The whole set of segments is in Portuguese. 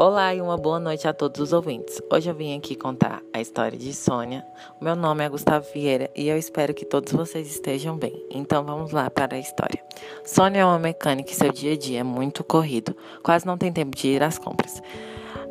Olá e uma boa noite a todos os ouvintes. Hoje eu vim aqui contar a história de Sônia. Meu nome é Gustavo Vieira e eu espero que todos vocês estejam bem. Então vamos lá para a história. Sônia é uma mecânica e seu dia a dia é muito corrido, quase não tem tempo de ir às compras.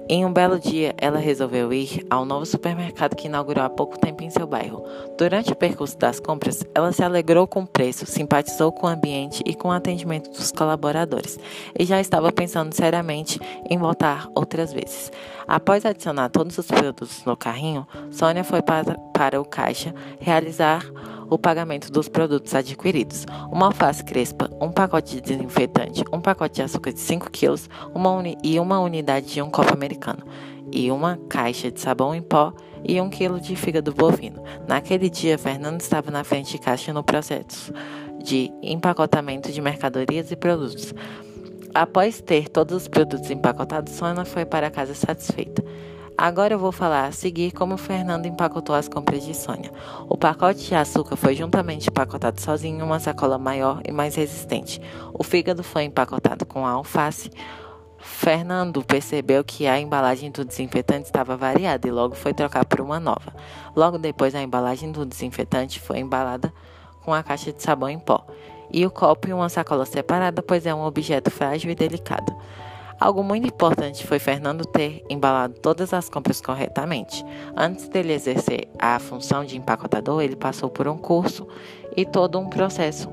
Em um belo dia, ela resolveu ir ao novo supermercado que inaugurou há pouco tempo em seu bairro. Durante o percurso das compras, ela se alegrou com o preço, simpatizou com o ambiente e com o atendimento dos colaboradores, e já estava pensando seriamente em voltar outras vezes. Após adicionar todos os produtos no carrinho, Sônia foi para, para o caixa realizar o pagamento dos produtos adquiridos. Uma alface crespa, um pacote de desinfetante, um pacote de açúcar de 5 quilos uma e uma unidade de um copo americano, e uma caixa de sabão em pó e um quilo de fígado bovino. Naquele dia, Fernando estava na frente de caixa no processo de empacotamento de mercadorias e produtos. Após ter todos os produtos empacotados, Sônia foi para casa satisfeita. Agora eu vou falar a seguir como o Fernando empacotou as compras de Sônia. O pacote de açúcar foi juntamente empacotado sozinho em uma sacola maior e mais resistente. O fígado foi empacotado com a alface. Fernando percebeu que a embalagem do desinfetante estava variada e logo foi trocar por uma nova. Logo depois, a embalagem do desinfetante foi embalada com a caixa de sabão em pó e o copo em uma sacola separada, pois é um objeto frágil e delicado. Algo muito importante foi Fernando ter embalado todas as compras corretamente. Antes dele exercer a função de empacotador, ele passou por um curso e todo um processo.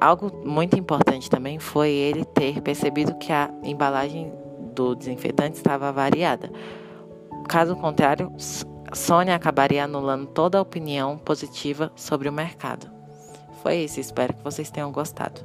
Algo muito importante também foi ele ter percebido que a embalagem do desinfetante estava variada. Caso contrário, Sônia acabaria anulando toda a opinião positiva sobre o mercado. Foi isso, espero que vocês tenham gostado.